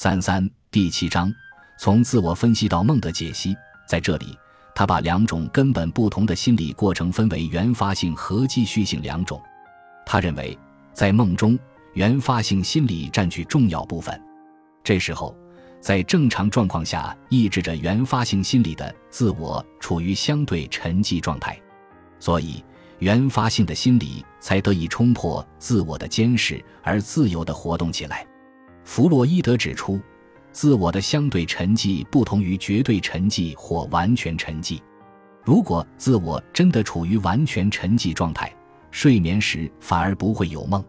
三三第七章，从自我分析到梦的解析，在这里，他把两种根本不同的心理过程分为原发性和继续性两种。他认为，在梦中，原发性心理占据重要部分。这时候，在正常状况下，抑制着原发性心理的自我处于相对沉寂状态，所以原发性的心理才得以冲破自我的监视而自由地活动起来。弗洛伊德指出，自我的相对沉寂不同于绝对沉寂或完全沉寂。如果自我真的处于完全沉寂状态，睡眠时反而不会有梦，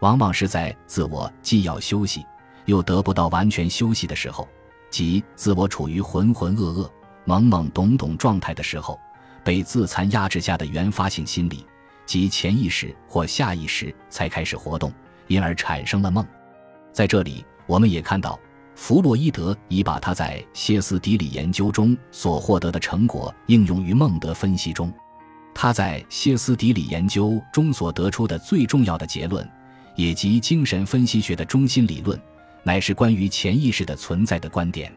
往往是在自我既要休息又得不到完全休息的时候，即自我处于浑浑噩噩、懵懵懂懂状态的时候，被自残压制下的原发性心理即潜意识或下意识才开始活动，因而产生了梦。在这里，我们也看到，弗洛伊德已把他在歇斯底里研究中所获得的成果应用于孟德分析中。他在歇斯底里研究中所得出的最重要的结论，也即精神分析学的中心理论，乃是关于潜意识的存在的观点。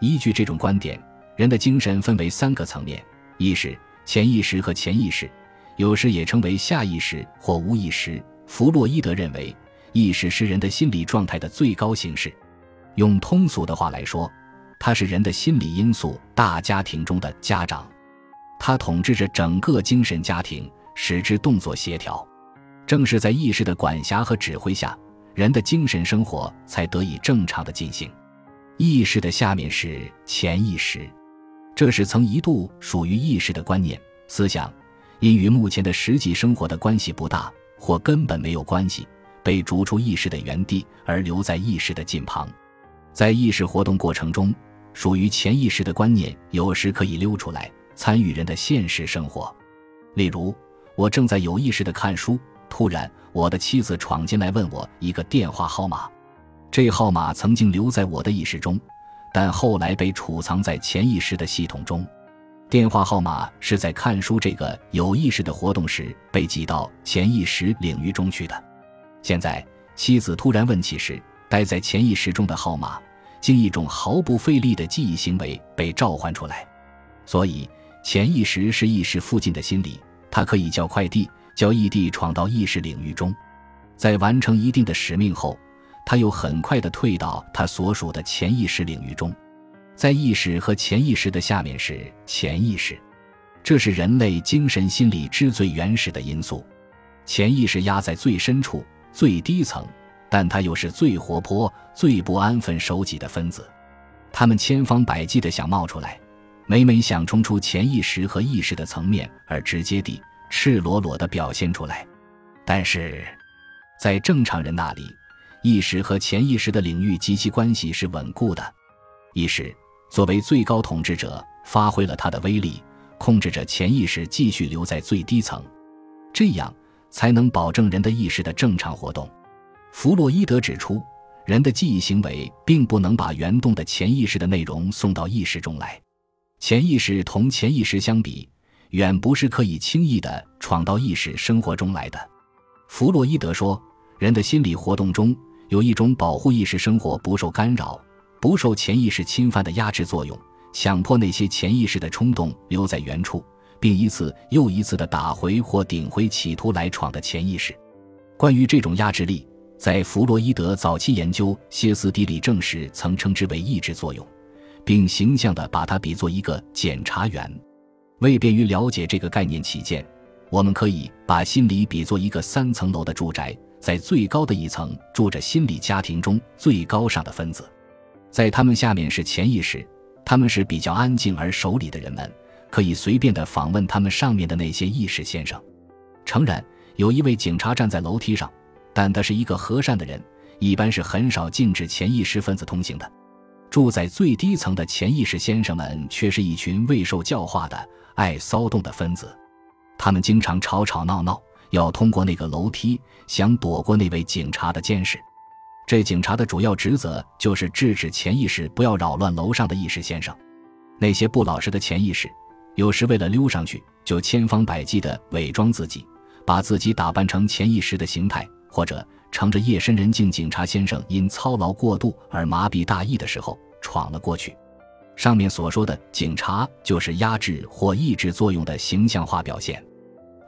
依据这种观点，人的精神分为三个层面：意识、潜意识和潜意识，有时也称为下意识或无意识。弗洛伊德认为。意识是人的心理状态的最高形式，用通俗的话来说，它是人的心理因素大家庭中的家长，它统治着整个精神家庭，使之动作协调。正是在意识的管辖和指挥下，人的精神生活才得以正常的进行。意识的下面是潜意识，这是曾一度属于意识的观念思想，因与目前的实际生活的关系不大，或根本没有关系。被逐出意识的原地，而留在意识的近旁。在意识活动过程中，属于潜意识的观念有时可以溜出来，参与人的现实生活。例如，我正在有意识的看书，突然我的妻子闯进来问我一个电话号码。这号码曾经留在我的意识中，但后来被储藏在潜意识的系统中。电话号码是在看书这个有意识的活动时被挤到潜意识领域中去的。现在，妻子突然问起时，待在潜意识中的号码，经一种毫不费力的记忆行为被召唤出来。所以，潜意识是意识附近的心理，它可以叫快递，叫异地闯到意识领域中，在完成一定的使命后，它又很快地退到它所属的潜意识领域中。在意识和潜意识的下面是潜意识，这是人类精神心理之最原始的因素。潜意识压在最深处。最低层，但它又是最活泼、最不安分守己的分子。他们千方百计地想冒出来，每每想冲出潜意识和意识的层面，而直接地、赤裸裸地表现出来。但是，在正常人那里，意识和潜意识的领域及其关系是稳固的。意识作为最高统治者，发挥了它的威力，控制着潜意识继续留在最低层。这样。才能保证人的意识的正常活动。弗洛伊德指出，人的记忆行为并不能把原动的潜意识的内容送到意识中来。潜意识同潜意识相比，远不是可以轻易的闯到意识生活中来的。弗洛伊德说，人的心理活动中有一种保护意识生活不受干扰、不受潜意识侵犯的压制作用，强迫那些潜意识的冲动留在原处。并一次又一次地打回或顶回企图来闯的潜意识。关于这种压制力，在弗洛伊德早期研究歇斯底里症时，曾称之为抑制作用，并形象地把它比作一个检查员。为便于了解这个概念起见，我们可以把心理比作一个三层楼的住宅，在最高的一层住着心理家庭中最高尚的分子，在他们下面是潜意识，他们是比较安静而守礼的人们。可以随便的访问他们上面的那些意识先生。诚然，有一位警察站在楼梯上，但他是一个和善的人，一般是很少禁止潜意识分子通行的。住在最低层的潜意识先生们却是一群未受教化的、爱骚动的分子。他们经常吵吵闹闹，要通过那个楼梯，想躲过那位警察的监视。这警察的主要职责就是制止潜意识不要扰乱楼上的意识先生。那些不老实的潜意识。有时为了溜上去，就千方百计地伪装自己，把自己打扮成潜意识的形态，或者乘着夜深人静，警察先生因操劳过度而麻痹大意的时候闯了过去。上面所说的警察就是压制或抑制作用的形象化表现，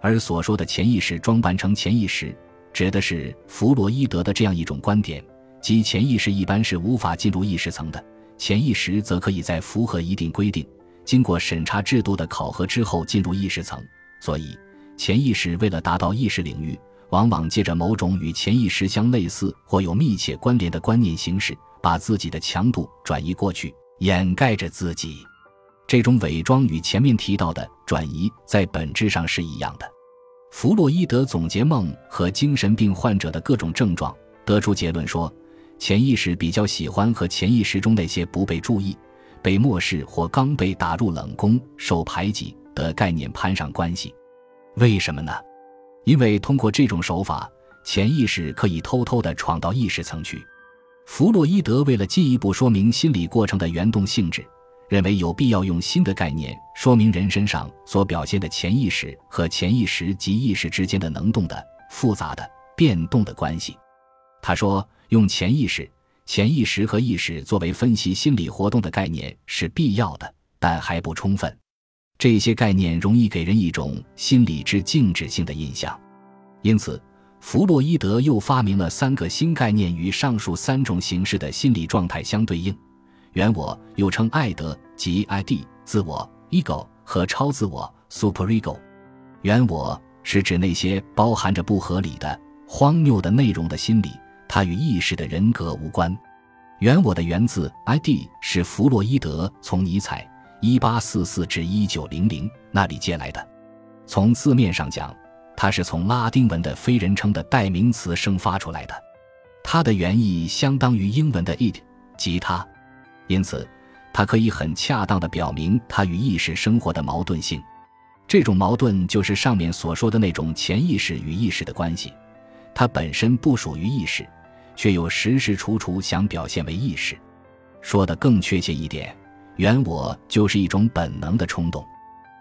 而所说的潜意识装扮成潜意识，指的是弗洛伊德的这样一种观点：即潜意识一般是无法进入意识层的，潜意识则可以在符合一定规定、经过审查制度的考核之后进入意识层。所以，潜意识为了达到意识领域，往往借着某种与潜意识相类似或有密切关联的观念形式，把自己的强度转移过去。掩盖着自己，这种伪装与前面提到的转移在本质上是一样的。弗洛伊德总结梦和精神病患者的各种症状，得出结论说，潜意识比较喜欢和潜意识中那些不被注意、被漠视或刚被打入冷宫、受排挤的概念攀上关系。为什么呢？因为通过这种手法，潜意识可以偷偷地闯到意识层去。弗洛伊德为了进一步说明心理过程的原动性质，认为有必要用新的概念说明人身上所表现的潜意识和潜意识及意识之间的能动的、复杂的、变动的关系。他说，用潜意识、潜意识和意识作为分析心理活动的概念是必要的，但还不充分。这些概念容易给人一种心理之静止性的印象，因此。弗洛伊德又发明了三个新概念，与上述三种形式的心理状态相对应：原我，又称爱德即 ID 自我 ego 和超自我 superego。原我是指那些包含着不合理的、荒谬的内容的心理，它与意识的人格无关。原我的源自 ID 是弗洛伊德从尼采（一八四四至一九零零）那里借来的。从字面上讲。它是从拉丁文的非人称的代名词生发出来的，它的原意相当于英文的 it，即它，因此它可以很恰当地表明它与意识生活的矛盾性。这种矛盾就是上面所说的那种潜意识与意识的关系，它本身不属于意识，却又时时处处想表现为意识。说的更确切一点，原我就是一种本能的冲动，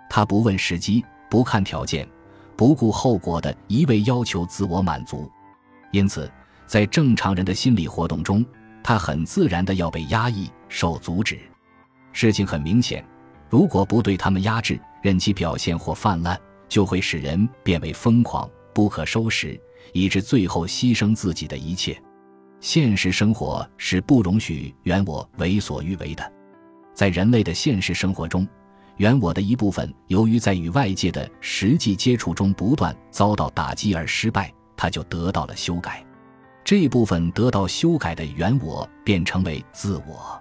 他不问时机，不看条件。不顾后果的一味要求自我满足，因此，在正常人的心理活动中，他很自然的要被压抑、受阻止。事情很明显，如果不对他们压制，任其表现或泛滥，就会使人变为疯狂、不可收拾，以致最后牺牲自己的一切。现实生活是不容许原我为所欲为的，在人类的现实生活中。原我的一部分，由于在与外界的实际接触中不断遭到打击而失败，它就得到了修改。这部分得到修改的原我，便成为自我。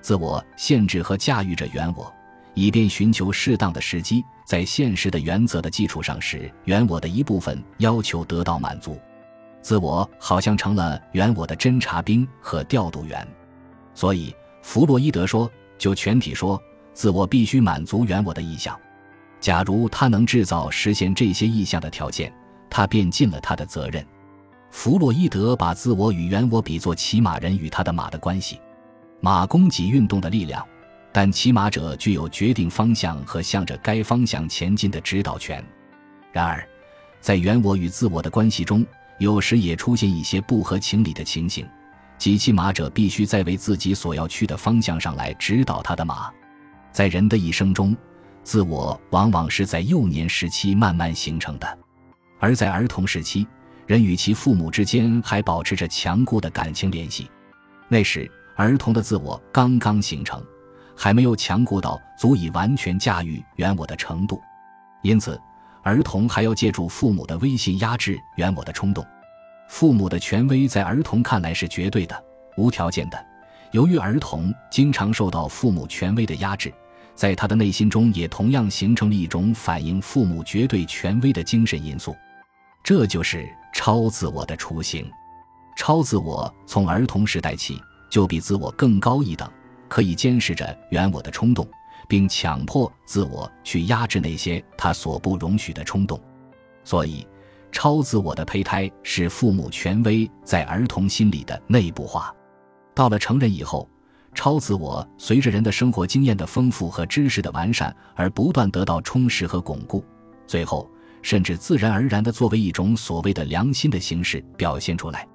自我限制和驾驭着原我，以便寻求适当的时机，在现实的原则的基础上，使原我的一部分要求得到满足。自我好像成了原我的侦察兵和调度员。所以，弗洛伊德说，就全体说。自我必须满足原我的意向，假如他能制造实现这些意向的条件，他便尽了他的责任。弗洛伊德把自我与原我比作骑马人与他的马的关系，马供给运动的力量，但骑马者具有决定方向和向着该方向前进的指导权。然而，在原我与自我的关系中，有时也出现一些不合情理的情形，即骑马者必须在为自己所要去的方向上来指导他的马。在人的一生中，自我往往是在幼年时期慢慢形成的，而在儿童时期，人与其父母之间还保持着强固的感情联系。那时，儿童的自我刚刚形成，还没有强固到足以完全驾驭原我的程度，因此，儿童还要借助父母的威信压制原我的冲动。父母的权威在儿童看来是绝对的、无条件的。由于儿童经常受到父母权威的压制，在他的内心中也同样形成了一种反映父母绝对权威的精神因素，这就是超自我的雏形。超自我从儿童时代起就比自我更高一等，可以监视着原我的冲动，并强迫自我去压制那些他所不容许的冲动。所以，超自我的胚胎是父母权威在儿童心里的内部化。到了成人以后，超自我随着人的生活经验的丰富和知识的完善而不断得到充实和巩固，最后甚至自然而然地作为一种所谓的良心的形式表现出来。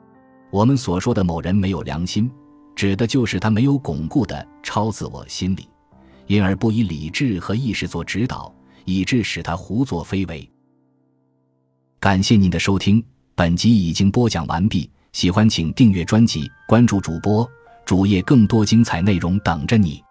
我们所说的某人没有良心，指的就是他没有巩固的超自我心理，因而不以理智和意识做指导，以致使他胡作非为。感谢您的收听，本集已经播讲完毕。喜欢请订阅专辑，关注主播主页，更多精彩内容等着你。